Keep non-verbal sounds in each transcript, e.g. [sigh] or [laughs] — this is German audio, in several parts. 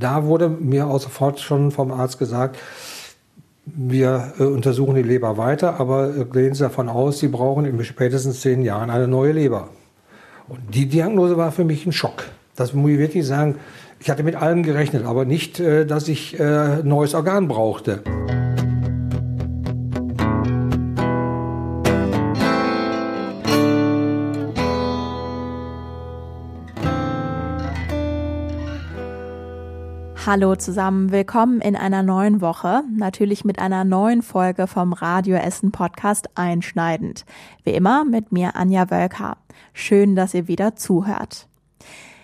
Da wurde mir auch sofort schon vom Arzt gesagt, wir äh, untersuchen die Leber weiter, aber äh, gehen Sie davon aus, Sie brauchen in spätestens zehn Jahren eine neue Leber. Und die Diagnose war für mich ein Schock. Das muss ich wirklich sagen. Ich hatte mit allem gerechnet, aber nicht, äh, dass ich ein neues Organ brauchte. Hallo zusammen, willkommen in einer neuen Woche, natürlich mit einer neuen Folge vom Radio Essen Podcast Einschneidend. Wie immer mit mir Anja Wölker. Schön, dass ihr wieder zuhört.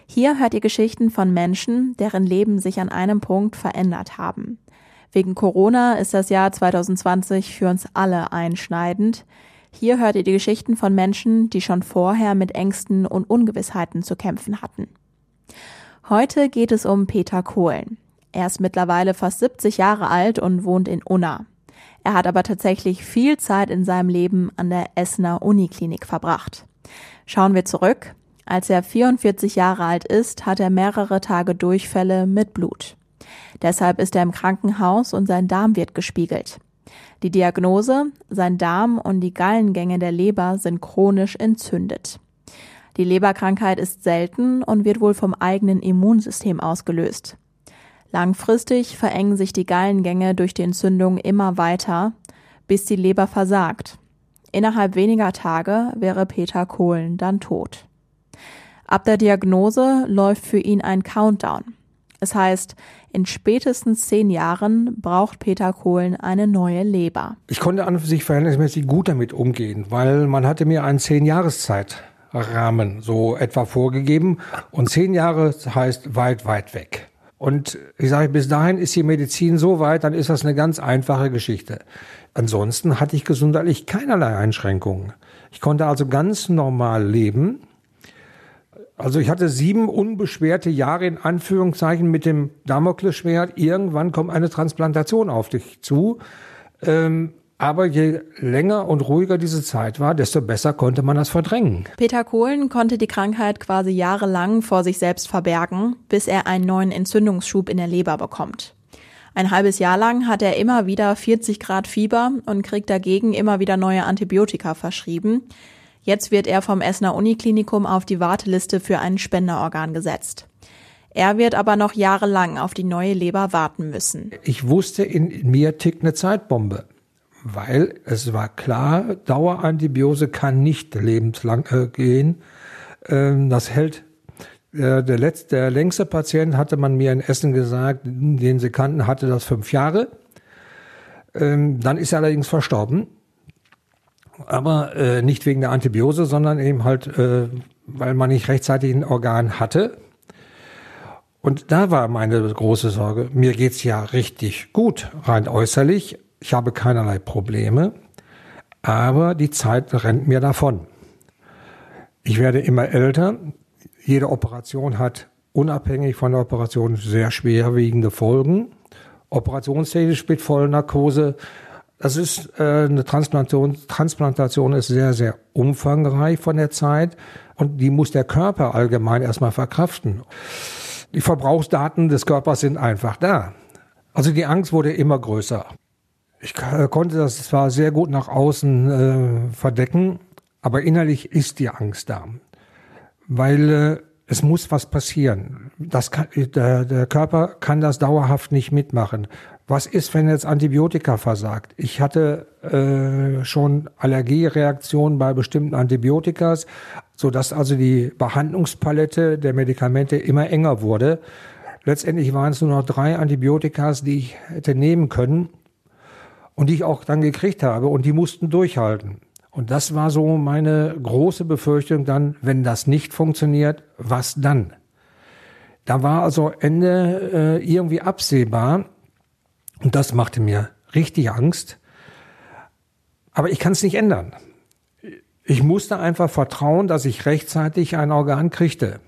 Hier hört ihr Geschichten von Menschen, deren Leben sich an einem Punkt verändert haben. Wegen Corona ist das Jahr 2020 für uns alle einschneidend. Hier hört ihr die Geschichten von Menschen, die schon vorher mit Ängsten und Ungewissheiten zu kämpfen hatten. Heute geht es um Peter Kohlen. Er ist mittlerweile fast 70 Jahre alt und wohnt in Unna. Er hat aber tatsächlich viel Zeit in seinem Leben an der Essener Uniklinik verbracht. Schauen wir zurück. Als er 44 Jahre alt ist, hat er mehrere Tage Durchfälle mit Blut. Deshalb ist er im Krankenhaus und sein Darm wird gespiegelt. Die Diagnose, sein Darm und die Gallengänge der Leber sind chronisch entzündet. Die Leberkrankheit ist selten und wird wohl vom eigenen Immunsystem ausgelöst. Langfristig verengen sich die Gallengänge durch die Entzündung immer weiter, bis die Leber versagt. Innerhalb weniger Tage wäre Peter Kohlen dann tot. Ab der Diagnose läuft für ihn ein Countdown. Es heißt, in spätestens zehn Jahren braucht Peter Kohlen eine neue Leber. Ich konnte an sich verhältnismäßig gut damit umgehen, weil man hatte mir einen zehn Jahreszeit Rahmen so etwa vorgegeben. Und zehn Jahre heißt weit, weit weg. Und ich sage, bis dahin ist die Medizin so weit, dann ist das eine ganz einfache Geschichte. Ansonsten hatte ich gesundheitlich keinerlei Einschränkungen. Ich konnte also ganz normal leben. Also ich hatte sieben unbeschwerte Jahre in Anführungszeichen mit dem Damoklesschwert. Irgendwann kommt eine Transplantation auf dich zu. Ähm, aber je länger und ruhiger diese Zeit war, desto besser konnte man das verdrängen. Peter Kohlen konnte die Krankheit quasi jahrelang vor sich selbst verbergen, bis er einen neuen Entzündungsschub in der Leber bekommt. Ein halbes Jahr lang hat er immer wieder 40 Grad Fieber und kriegt dagegen immer wieder neue Antibiotika verschrieben. Jetzt wird er vom Essener Uniklinikum auf die Warteliste für ein Spenderorgan gesetzt. Er wird aber noch jahrelang auf die neue Leber warten müssen. Ich wusste, in mir tickt eine Zeitbombe weil es war klar, Dauerantibiose kann nicht lebenslang äh, gehen. Ähm, das hält äh, der, letzte, der längste Patient, hatte man mir in Essen gesagt, den sie kannten, hatte das fünf Jahre. Ähm, dann ist er allerdings verstorben. Aber äh, nicht wegen der Antibiose, sondern eben halt, äh, weil man nicht rechtzeitig ein Organ hatte. Und da war meine große Sorge. Mir geht's ja richtig gut, rein äußerlich, ich habe keinerlei Probleme, aber die Zeit rennt mir davon. Ich werde immer älter. Jede Operation hat unabhängig von der Operation sehr schwerwiegende Folgen. Operationstechnisch mit Vollnarkose. Das ist äh, eine Transplantation. Transplantation ist sehr, sehr umfangreich von der Zeit und die muss der Körper allgemein erstmal verkraften. Die Verbrauchsdaten des Körpers sind einfach da. Also die Angst wurde immer größer. Ich konnte das zwar sehr gut nach außen äh, verdecken, aber innerlich ist die Angst da. Weil äh, es muss was passieren. Das kann, der, der Körper kann das dauerhaft nicht mitmachen. Was ist, wenn jetzt Antibiotika versagt? Ich hatte äh, schon Allergiereaktionen bei bestimmten Antibiotikas, so dass also die Behandlungspalette der Medikamente immer enger wurde. Letztendlich waren es nur noch drei Antibiotikas, die ich hätte nehmen können und die ich auch dann gekriegt habe und die mussten durchhalten. Und das war so meine große Befürchtung dann, wenn das nicht funktioniert, was dann? Da war also Ende äh, irgendwie absehbar und das machte mir richtig Angst. Aber ich kann es nicht ändern. Ich musste einfach vertrauen, dass ich rechtzeitig ein Organ kriegte.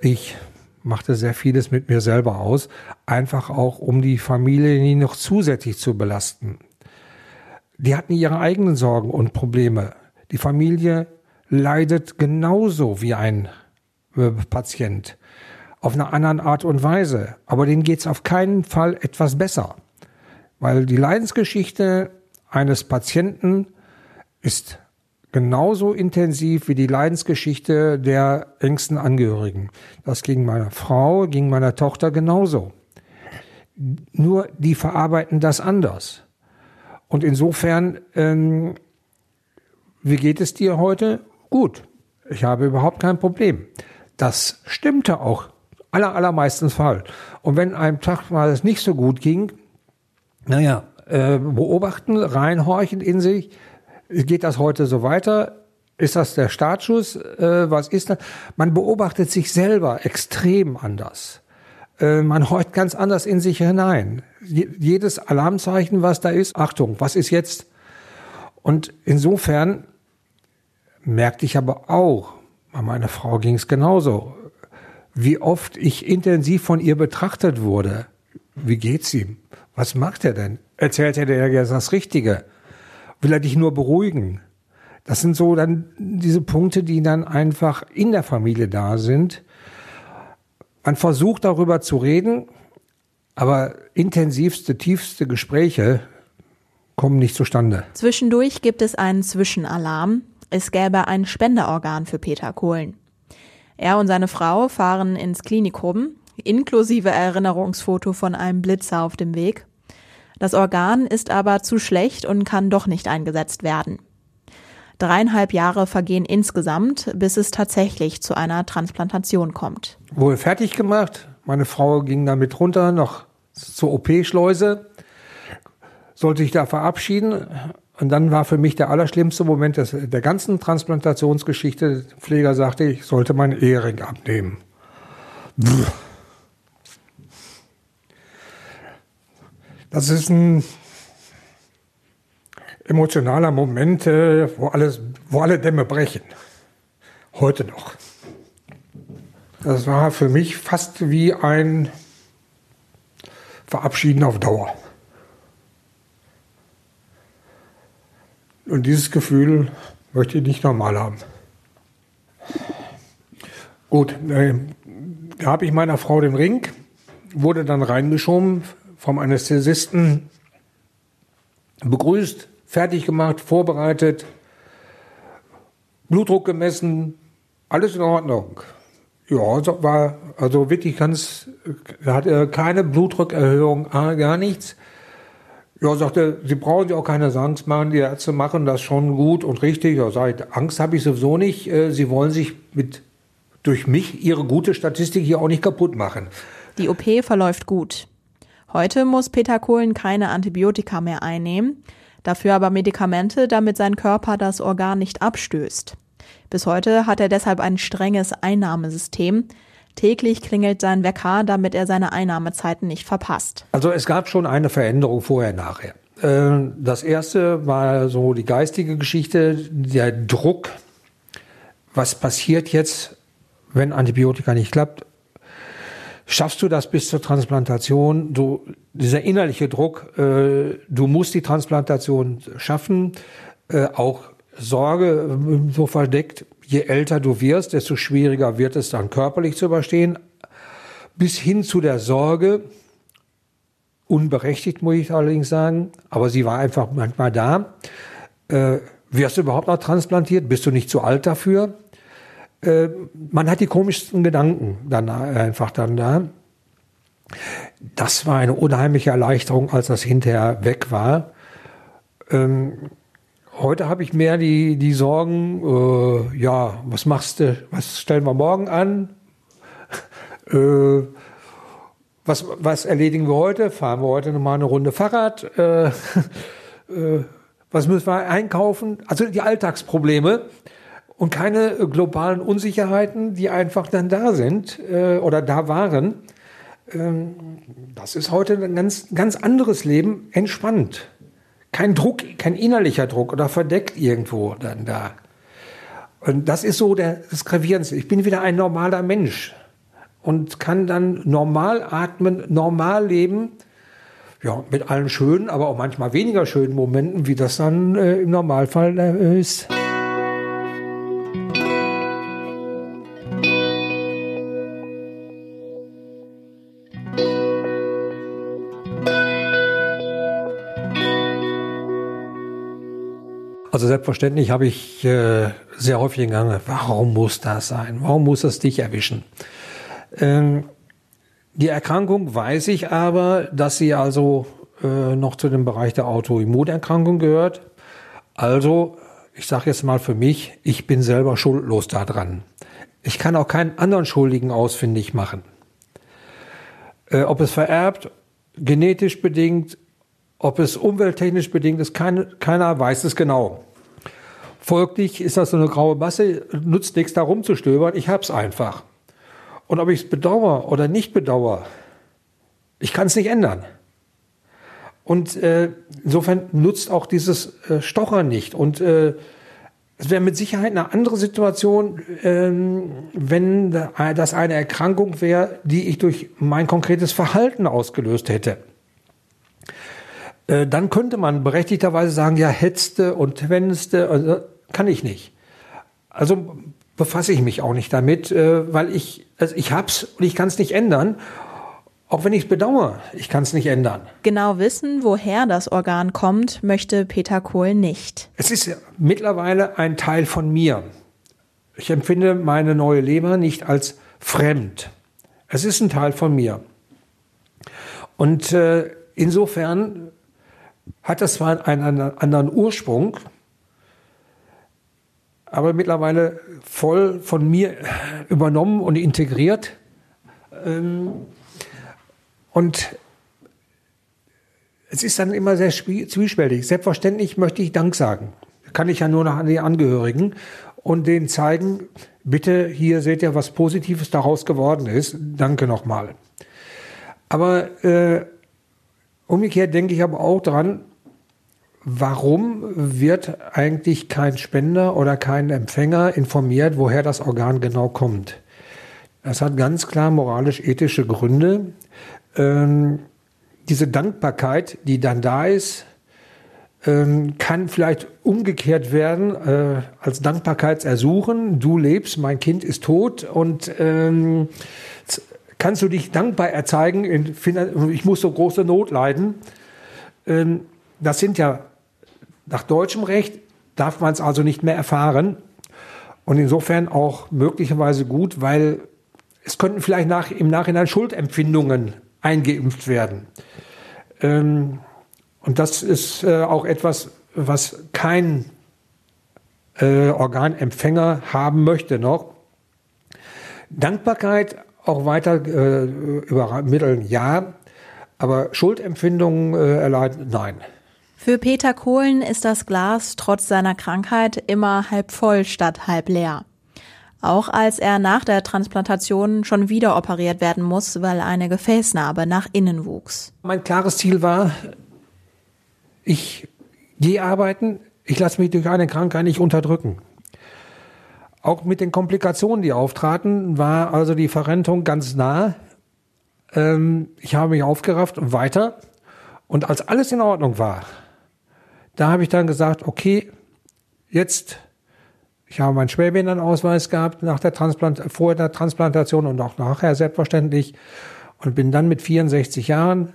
Ich machte sehr vieles mit mir selber aus, einfach auch, um die Familie nie noch zusätzlich zu belasten. Die hatten ihre eigenen Sorgen und Probleme. Die Familie leidet genauso wie ein äh, Patient. Auf einer anderen Art und Weise. Aber denen geht es auf keinen Fall etwas besser. Weil die Leidensgeschichte eines Patienten ist genauso intensiv wie die Leidensgeschichte der engsten Angehörigen. Das ging meiner Frau, ging meiner Tochter genauso. Nur die verarbeiten das anders. Und insofern, ähm, wie geht es dir heute? Gut, ich habe überhaupt kein Problem. Das stimmte auch aller, allermeistens Fall. Und wenn einem Tag mal es nicht so gut ging, naja, äh, beobachten, reinhorchen in sich, geht das heute so weiter? Ist das der Startschuss? Äh, was ist das? Man beobachtet sich selber extrem anders. Äh, man horcht ganz anders in sich hinein. jedes Alarmzeichen, was da ist, Achtung, was ist jetzt? Und insofern merkte ich aber auch, bei meiner Frau ging es genauso, wie oft ich intensiv von ihr betrachtet wurde. Wie geht's ihm? Was macht er denn? Erzählt er dir das Richtige? Will er dich nur beruhigen? Das sind so dann diese Punkte, die dann einfach in der Familie da sind. Man versucht darüber zu reden, aber intensivste, tiefste Gespräche kommen nicht zustande. Zwischendurch gibt es einen Zwischenalarm. Es gäbe ein Spenderorgan für Peter Kohlen. Er und seine Frau fahren ins Klinikum, inklusive Erinnerungsfoto von einem Blitzer auf dem Weg. Das Organ ist aber zu schlecht und kann doch nicht eingesetzt werden. Dreieinhalb Jahre vergehen insgesamt, bis es tatsächlich zu einer Transplantation kommt. Wohl fertig gemacht. Meine Frau ging damit runter noch zur OP-Schleuse, sollte ich da verabschieden. Und dann war für mich der allerschlimmste Moment des, der ganzen Transplantationsgeschichte. Der Pfleger sagte, ich sollte meinen Ehering abnehmen. Das ist ein emotionaler Moment, äh, wo, alles, wo alle Dämme brechen. Heute noch. Das war für mich fast wie ein Verabschieden auf Dauer. Und dieses Gefühl möchte ich nicht normal haben. Gut, äh, habe ich meiner Frau den Ring, wurde dann reingeschoben vom Anästhesisten, begrüßt, fertig gemacht, vorbereitet, Blutdruck gemessen, alles in Ordnung. Ja, war also wirklich ganz, er hatte keine Blutdruckerhöhung, gar nichts. Ja, sagte, Sie brauchen sich auch keine Angst machen, die Ärzte machen das schon gut und richtig. Ja, sag Angst habe ich sowieso nicht. Äh, Sie wollen sich mit, durch mich Ihre gute Statistik hier auch nicht kaputt machen. Die OP verläuft gut. Heute muss Peter Kohlen keine Antibiotika mehr einnehmen, dafür aber Medikamente, damit sein Körper das Organ nicht abstößt. Bis heute hat er deshalb ein strenges Einnahmesystem, Täglich klingelt sein Wecker, damit er seine Einnahmezeiten nicht verpasst. Also es gab schon eine Veränderung vorher, nachher. Äh, das erste war so die geistige Geschichte, der Druck. Was passiert jetzt, wenn Antibiotika nicht klappt? Schaffst du das bis zur Transplantation? Du, dieser innerliche Druck, äh, du musst die Transplantation schaffen, äh, auch Sorge so verdeckt je älter du wirst, desto schwieriger wird es dann körperlich zu überstehen, bis hin zu der Sorge, unberechtigt muss ich allerdings sagen, aber sie war einfach manchmal da. Äh, wirst du überhaupt noch transplantiert? Bist du nicht zu alt dafür? Äh, man hat die komischsten Gedanken dann einfach dann da. Das war eine unheimliche Erleichterung, als das hinterher weg war. Ähm, Heute habe ich mehr die, die Sorgen, äh, ja, was machst du, was stellen wir morgen an? [laughs] äh, was, was erledigen wir heute? Fahren wir heute nochmal eine Runde Fahrrad? Äh, [laughs] äh, was müssen wir einkaufen? Also die Alltagsprobleme und keine globalen Unsicherheiten, die einfach dann da sind äh, oder da waren. Ähm, das ist heute ein ganz, ganz anderes Leben, entspannt kein Druck, kein innerlicher Druck oder verdeckt irgendwo dann da. Und das ist so der, das Gravierendste. Ich bin wieder ein normaler Mensch. und kann dann normal atmen, normal leben. Ja, mit allen schönen, aber auch manchmal weniger schönen Momenten, wie das dann äh, im Normalfall äh, ist. Also selbstverständlich habe ich äh, sehr häufig gegangen, warum muss das sein? Warum muss das dich erwischen? Ähm, die Erkrankung weiß ich aber, dass sie also äh, noch zu dem Bereich der Autoimmunerkrankung gehört. Also, ich sage jetzt mal für mich, ich bin selber schuldlos daran. Ich kann auch keinen anderen Schuldigen ausfindig machen. Äh, ob es vererbt, genetisch bedingt, ob es umwelttechnisch bedingt ist, keine, keiner weiß es genau. Folglich ist das so eine graue Masse, nutzt nichts da rumzustöbern, ich hab's einfach. Und ob ich es bedauere oder nicht bedauere, ich kann es nicht ändern. Und äh, insofern nutzt auch dieses äh, Stochern nicht. Und äh, es wäre mit Sicherheit eine andere Situation, ähm, wenn das eine Erkrankung wäre, die ich durch mein konkretes Verhalten ausgelöst hätte. Äh, dann könnte man berechtigterweise sagen, ja, hetzte und wennste, also kann ich nicht. Also befasse ich mich auch nicht damit, äh, weil ich, also ich hab's und ich kann es nicht ändern. Auch wenn ich es bedauere, ich kann es nicht ändern. Genau wissen, woher das Organ kommt, möchte Peter Kohl nicht. Es ist mittlerweile ein Teil von mir. Ich empfinde meine neue Leber nicht als fremd. Es ist ein Teil von mir. Und äh, insofern hat das zwar einen anderen Ursprung, aber mittlerweile voll von mir übernommen und integriert. Ähm, und es ist dann immer sehr zwiespältig. Selbstverständlich möchte ich Dank sagen. Kann ich ja nur noch an die Angehörigen und denen zeigen, bitte, hier seht ihr, was Positives daraus geworden ist. Danke nochmal. Aber äh, umgekehrt denke ich aber auch dran, warum wird eigentlich kein Spender oder kein Empfänger informiert, woher das Organ genau kommt? Das hat ganz klar moralisch-ethische Gründe. Ähm, diese Dankbarkeit, die dann da ist, ähm, kann vielleicht umgekehrt werden äh, als Dankbarkeitsersuchen. Du lebst, mein Kind ist tot und ähm, kannst du dich dankbar erzeigen, in, ich muss so große Not leiden. Ähm, das sind ja nach deutschem Recht darf man es also nicht mehr erfahren. Und insofern auch möglicherweise gut, weil es könnten vielleicht nach, im Nachhinein Schuldempfindungen eingeimpft werden. Ähm, und das ist äh, auch etwas, was kein äh, Organempfänger haben möchte noch. Dankbarkeit auch weiter äh, übermitteln, ja, aber Schuldempfindungen äh, erleiden, nein. Für Peter Kohlen ist das Glas trotz seiner Krankheit immer halb voll statt halb leer. Auch als er nach der Transplantation schon wieder operiert werden muss, weil eine Gefäßnarbe nach innen wuchs. Mein klares Ziel war, ich gehe arbeiten, ich lasse mich durch eine Krankheit nicht unterdrücken. Auch mit den Komplikationen, die auftraten, war also die Verrentung ganz nah. Ähm, ich habe mich aufgerafft und weiter. Und als alles in Ordnung war, da habe ich dann gesagt, okay, jetzt, ich habe meinen Schwerbehindertenausweis gehabt nach der Transplant vor der Transplantation und auch nachher selbstverständlich und bin dann mit 64 Jahren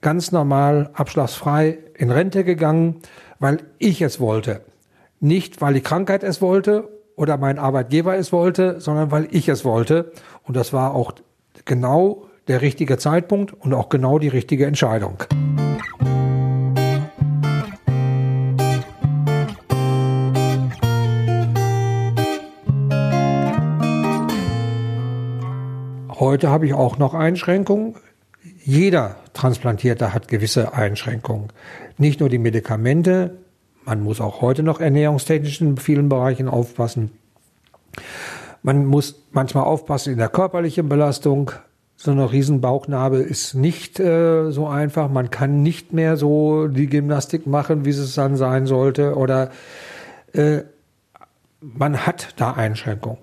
ganz normal, abschlagsfrei in Rente gegangen, weil ich es wollte. Nicht, weil die Krankheit es wollte oder mein Arbeitgeber es wollte, sondern weil ich es wollte. Und das war auch genau der richtige Zeitpunkt und auch genau die richtige Entscheidung. Heute habe ich auch noch Einschränkungen. Jeder Transplantierte hat gewisse Einschränkungen. Nicht nur die Medikamente, man muss auch heute noch ernährungstechnisch in vielen Bereichen aufpassen. Man muss manchmal aufpassen in der körperlichen Belastung. So eine Riesenbauchnarbe ist nicht äh, so einfach. Man kann nicht mehr so die Gymnastik machen, wie es dann sein sollte. Oder äh, man hat da Einschränkungen.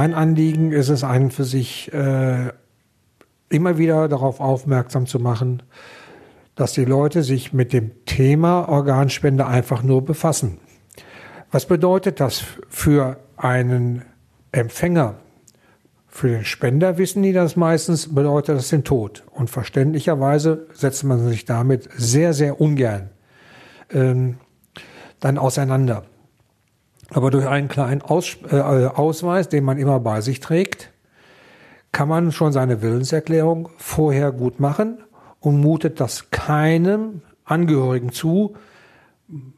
Mein Anliegen ist es einen für sich äh, immer wieder darauf aufmerksam zu machen, dass die Leute sich mit dem Thema Organspende einfach nur befassen. Was bedeutet das für einen Empfänger? Für den Spender wissen die das meistens, bedeutet das den Tod. Und verständlicherweise setzt man sich damit sehr, sehr ungern ähm, dann auseinander. Aber durch einen kleinen Aus, äh, Ausweis, den man immer bei sich trägt, kann man schon seine Willenserklärung vorher gut machen und mutet das keinem Angehörigen zu,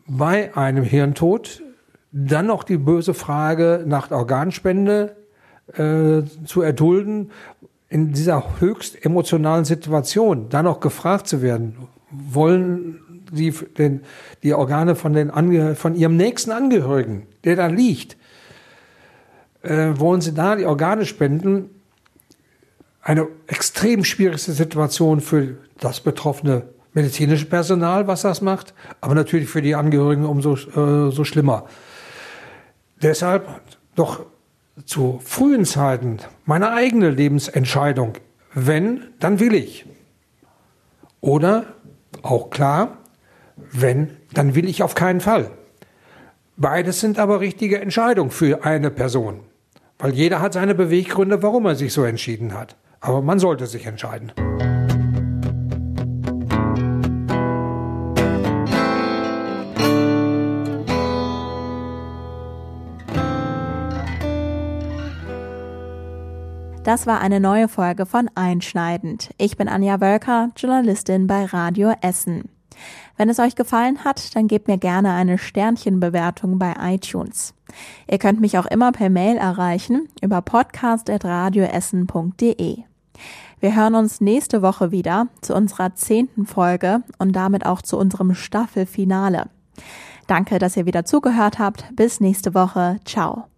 bei einem Hirntod dann noch die böse Frage nach Organspende äh, zu erdulden, in dieser höchst emotionalen Situation dann noch gefragt zu werden, wollen Sie den, die Organe von, den von Ihrem nächsten Angehörigen, der da liegt, äh, wollen Sie da die Organe spenden? Eine extrem schwierige Situation für das betroffene medizinische Personal, was das macht, aber natürlich für die Angehörigen umso äh, so schlimmer. Deshalb doch zu frühen Zeiten meine eigene Lebensentscheidung. Wenn, dann will ich. Oder auch klar, wenn, dann will ich auf keinen Fall. Beides sind aber richtige Entscheidungen für eine Person. Weil jeder hat seine Beweggründe, warum er sich so entschieden hat. Aber man sollte sich entscheiden. Das war eine neue Folge von Einschneidend. Ich bin Anja Wölker, Journalistin bei Radio Essen. Wenn es euch gefallen hat, dann gebt mir gerne eine Sternchenbewertung bei iTunes. Ihr könnt mich auch immer per Mail erreichen über podcast.radioessen.de. Wir hören uns nächste Woche wieder zu unserer zehnten Folge und damit auch zu unserem Staffelfinale. Danke, dass ihr wieder zugehört habt. Bis nächste Woche. Ciao.